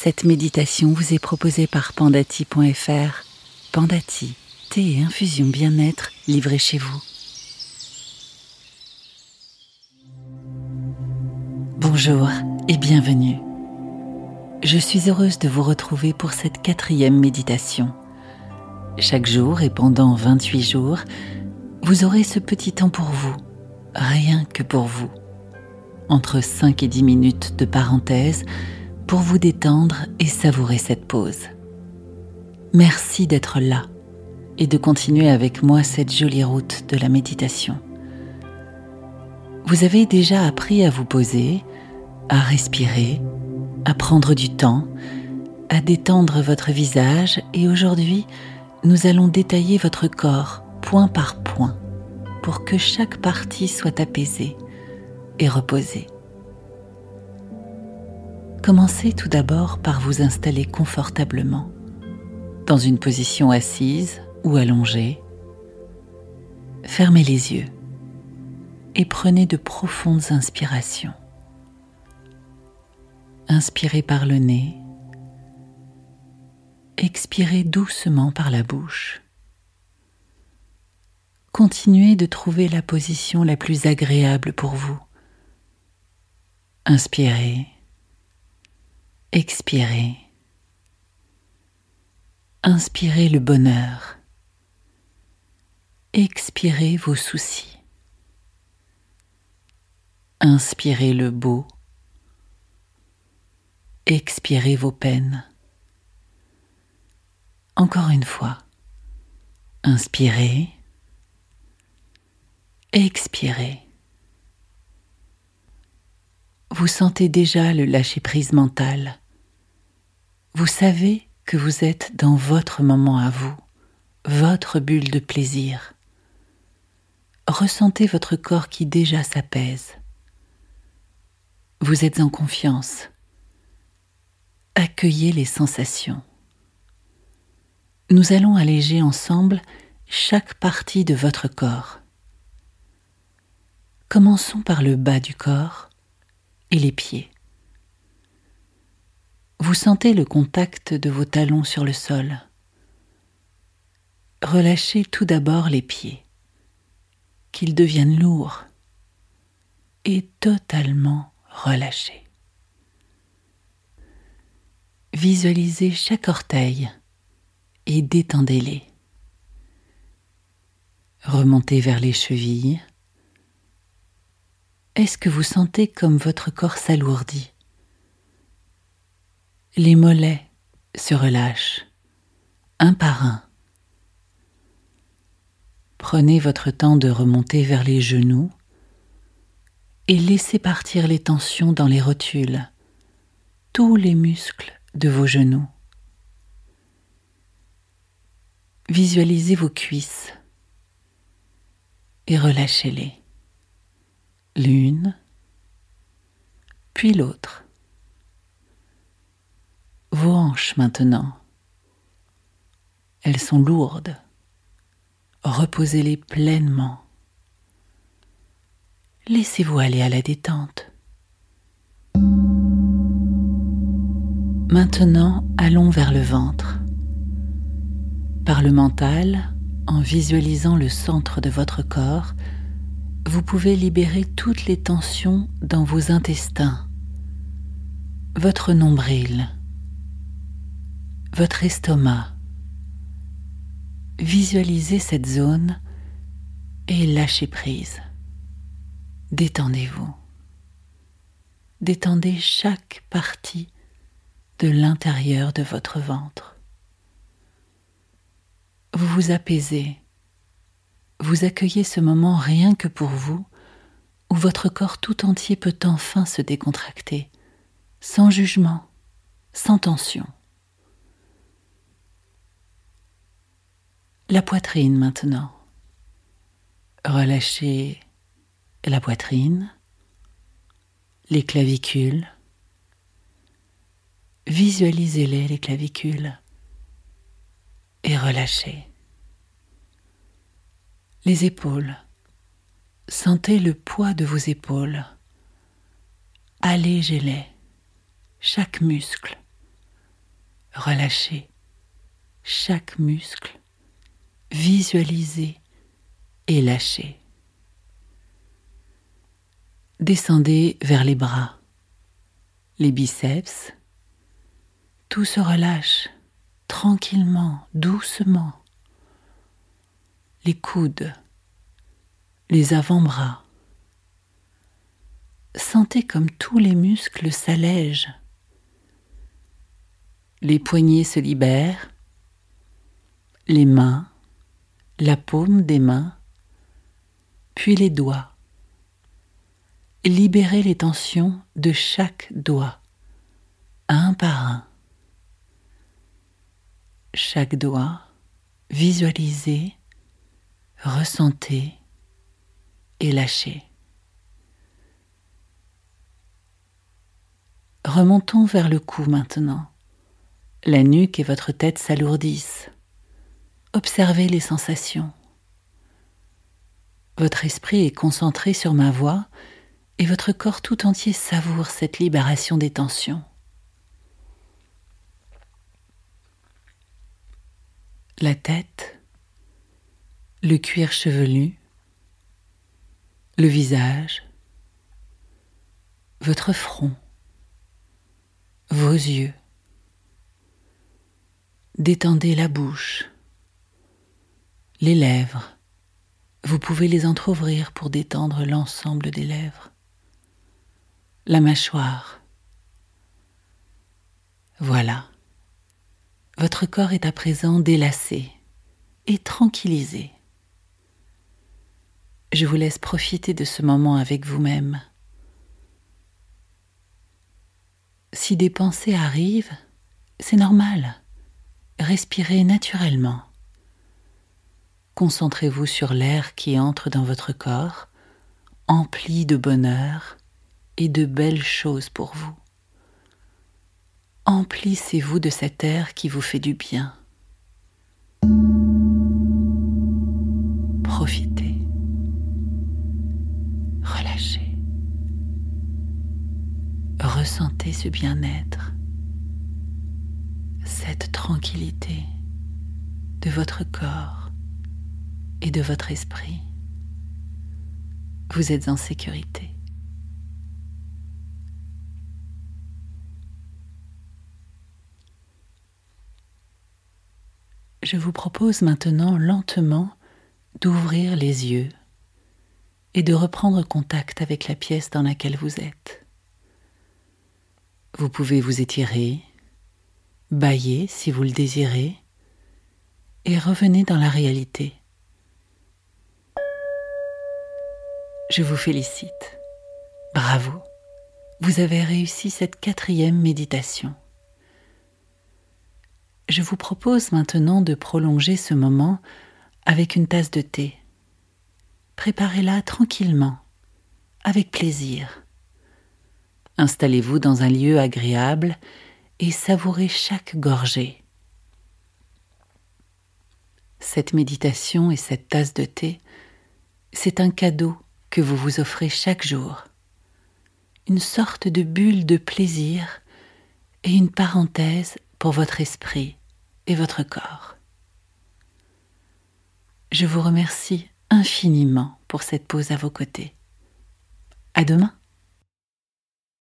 Cette méditation vous est proposée par pandati.fr. Pandati, thé et infusion bien-être livrés chez vous. Bonjour et bienvenue. Je suis heureuse de vous retrouver pour cette quatrième méditation. Chaque jour et pendant 28 jours, vous aurez ce petit temps pour vous, rien que pour vous. Entre 5 et 10 minutes de parenthèse pour vous détendre et savourer cette pause. Merci d'être là et de continuer avec moi cette jolie route de la méditation. Vous avez déjà appris à vous poser, à respirer, à prendre du temps, à détendre votre visage et aujourd'hui, nous allons détailler votre corps point par point pour que chaque partie soit apaisée et reposée. Commencez tout d'abord par vous installer confortablement dans une position assise ou allongée. Fermez les yeux et prenez de profondes inspirations. Inspirez par le nez, expirez doucement par la bouche. Continuez de trouver la position la plus agréable pour vous. Inspirez, expirez. Inspirez le bonheur. Expirez vos soucis. Inspirez le beau expirez vos peines. Encore une fois, inspirez, expirez. Vous sentez déjà le lâcher-prise mental. Vous savez que vous êtes dans votre moment à vous, votre bulle de plaisir. Ressentez votre corps qui déjà s'apaise. Vous êtes en confiance accueillez les sensations. Nous allons alléger ensemble chaque partie de votre corps. Commençons par le bas du corps et les pieds. Vous sentez le contact de vos talons sur le sol. Relâchez tout d'abord les pieds, qu'ils deviennent lourds et totalement relâchés. Visualisez chaque orteil et détendez-les. Remontez vers les chevilles. Est-ce que vous sentez comme votre corps s'alourdit? Les mollets se relâchent, un par un. Prenez votre temps de remonter vers les genoux et laissez partir les tensions dans les rotules, tous les muscles de vos genoux. Visualisez vos cuisses et relâchez-les. L'une, puis l'autre. Vos hanches maintenant. Elles sont lourdes. Reposez-les pleinement. Laissez-vous aller à la détente. Maintenant, allons vers le ventre. Par le mental, en visualisant le centre de votre corps, vous pouvez libérer toutes les tensions dans vos intestins, votre nombril, votre estomac. Visualisez cette zone et lâchez prise. Détendez-vous. Détendez chaque partie de l'intérieur de votre ventre. Vous vous apaisez, vous accueillez ce moment rien que pour vous, où votre corps tout entier peut enfin se décontracter, sans jugement, sans tension. La poitrine maintenant. Relâchez la poitrine, les clavicules, Visualisez-les, les clavicules, et relâchez. Les épaules. Sentez le poids de vos épaules. Allégez-les, chaque muscle, relâchez chaque muscle, visualisez et lâchez. Descendez vers les bras, les biceps, tout se relâche tranquillement, doucement. Les coudes, les avant-bras. Sentez comme tous les muscles s'allègent. Les poignets se libèrent, les mains, la paume des mains, puis les doigts. Libérez les tensions de chaque doigt, un par un chaque doigt, visualisez, ressentez et lâchez. Remontons vers le cou maintenant. La nuque et votre tête s'alourdissent. Observez les sensations. Votre esprit est concentré sur ma voix et votre corps tout entier savoure cette libération des tensions. la tête, le cuir chevelu, le visage, votre front, vos yeux. Détendez la bouche, les lèvres. Vous pouvez les entr'ouvrir pour détendre l'ensemble des lèvres. La mâchoire. Voilà. Votre corps est à présent délacé et tranquillisé. Je vous laisse profiter de ce moment avec vous-même. Si des pensées arrivent, c'est normal. Respirez naturellement. Concentrez-vous sur l'air qui entre dans votre corps, empli de bonheur et de belles choses pour vous. Emplissez-vous de cet air qui vous fait du bien. Profitez. Ce bien-être, cette tranquillité de votre corps et de votre esprit. Vous êtes en sécurité. Je vous propose maintenant lentement d'ouvrir les yeux et de reprendre contact avec la pièce dans laquelle vous êtes. Vous pouvez vous étirer, bailler si vous le désirez, et revenez dans la réalité. Je vous félicite. Bravo. Vous avez réussi cette quatrième méditation je vous propose maintenant de prolonger ce moment avec une tasse de thé. Préparez-la tranquillement, avec plaisir. Installez-vous dans un lieu agréable et savourez chaque gorgée. Cette méditation et cette tasse de thé, c'est un cadeau que vous vous offrez chaque jour, une sorte de bulle de plaisir et une parenthèse pour votre esprit et votre corps. Je vous remercie infiniment pour cette pause à vos côtés. À demain.